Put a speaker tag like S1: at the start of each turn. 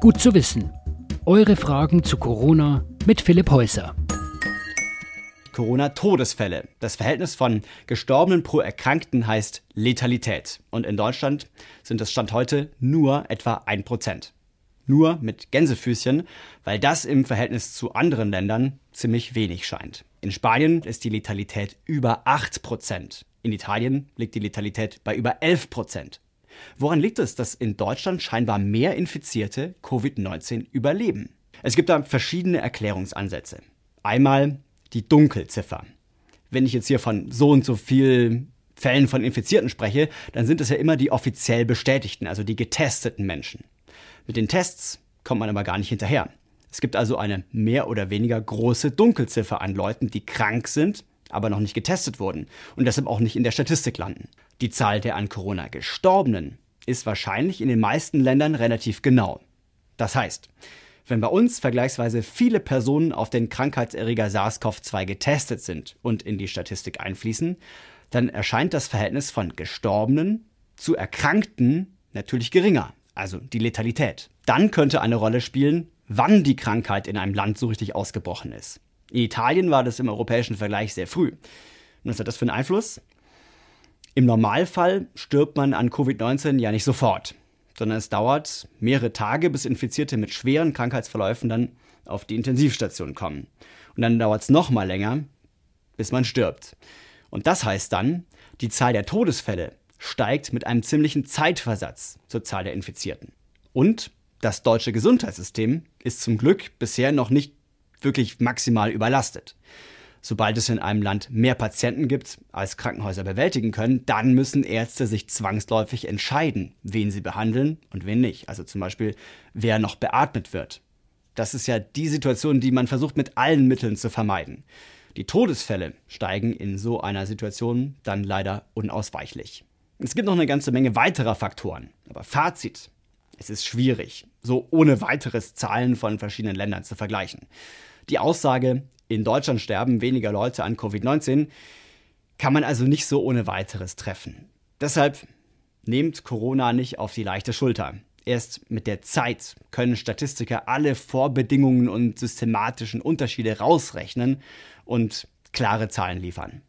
S1: Gut zu wissen. Eure Fragen zu Corona mit Philipp Häuser.
S2: Corona-Todesfälle. Das Verhältnis von Gestorbenen pro Erkrankten heißt Letalität. Und in Deutschland sind es Stand heute nur etwa 1%. Nur mit Gänsefüßchen, weil das im Verhältnis zu anderen Ländern ziemlich wenig scheint. In Spanien ist die Letalität über 8%. In Italien liegt die Letalität bei über 11%. Woran liegt es, dass in Deutschland scheinbar mehr Infizierte Covid-19 überleben? Es gibt da verschiedene Erklärungsansätze. Einmal die Dunkelziffer. Wenn ich jetzt hier von so und so viel Fällen von Infizierten spreche, dann sind es ja immer die offiziell bestätigten, also die getesteten Menschen. Mit den Tests kommt man aber gar nicht hinterher. Es gibt also eine mehr oder weniger große Dunkelziffer an Leuten, die krank sind, aber noch nicht getestet wurden und deshalb auch nicht in der Statistik landen. Die Zahl der an Corona gestorbenen ist wahrscheinlich in den meisten Ländern relativ genau. Das heißt, wenn bei uns vergleichsweise viele Personen auf den Krankheitserreger SARS-CoV-2 getestet sind und in die Statistik einfließen, dann erscheint das Verhältnis von Gestorbenen zu Erkrankten natürlich geringer, also die Letalität. Dann könnte eine Rolle spielen, wann die Krankheit in einem Land so richtig ausgebrochen ist. In Italien war das im europäischen Vergleich sehr früh. Und was hat das für einen Einfluss? Im Normalfall stirbt man an Covid-19 ja nicht sofort sondern es dauert mehrere Tage, bis Infizierte mit schweren Krankheitsverläufen dann auf die Intensivstation kommen. Und dann dauert es noch mal länger, bis man stirbt. Und das heißt dann, die Zahl der Todesfälle steigt mit einem ziemlichen Zeitversatz zur Zahl der Infizierten. Und das deutsche Gesundheitssystem ist zum Glück bisher noch nicht wirklich maximal überlastet. Sobald es in einem Land mehr Patienten gibt, als Krankenhäuser bewältigen können, dann müssen Ärzte sich zwangsläufig entscheiden, wen sie behandeln und wen nicht. Also zum Beispiel, wer noch beatmet wird. Das ist ja die Situation, die man versucht mit allen Mitteln zu vermeiden. Die Todesfälle steigen in so einer Situation dann leider unausweichlich. Es gibt noch eine ganze Menge weiterer Faktoren. Aber Fazit, es ist schwierig, so ohne weiteres Zahlen von verschiedenen Ländern zu vergleichen. Die Aussage, in Deutschland sterben weniger Leute an Covid-19, kann man also nicht so ohne weiteres treffen. Deshalb nehmt Corona nicht auf die leichte Schulter. Erst mit der Zeit können Statistiker alle Vorbedingungen und systematischen Unterschiede rausrechnen und klare Zahlen liefern.